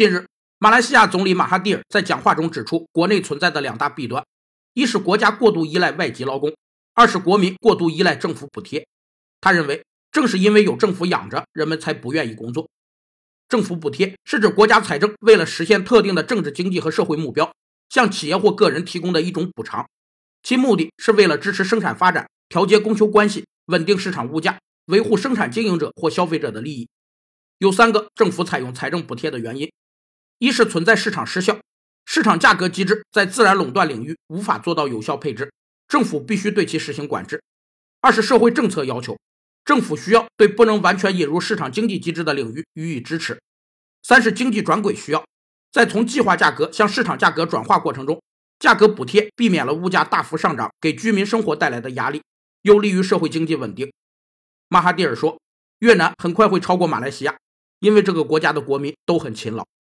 近日，马来西亚总理马哈蒂尔在讲话中指出，国内存在的两大弊端：一是国家过度依赖外籍劳工，二是国民过度依赖政府补贴。他认为，正是因为有政府养着，人们才不愿意工作。政府补贴是指国家财政为了实现特定的政治、经济和社会目标，向企业或个人提供的一种补偿，其目的是为了支持生产发展、调节供求关系、稳定市场物价、维护生产经营者或消费者的利益。有三个政府采用财政补贴的原因。一是存在市场失效，市场价格机制在自然垄断领域无法做到有效配置，政府必须对其实行管制；二是社会政策要求，政府需要对不能完全引入市场经济机制的领域予以支持；三是经济转轨需要，在从计划价格向市场价格转化过程中，价格补贴避免了物价大幅上涨给居民生活带来的压力，有利于社会经济稳定。马哈蒂尔说，越南很快会超过马来西亚，因为这个国家的国民都很勤劳。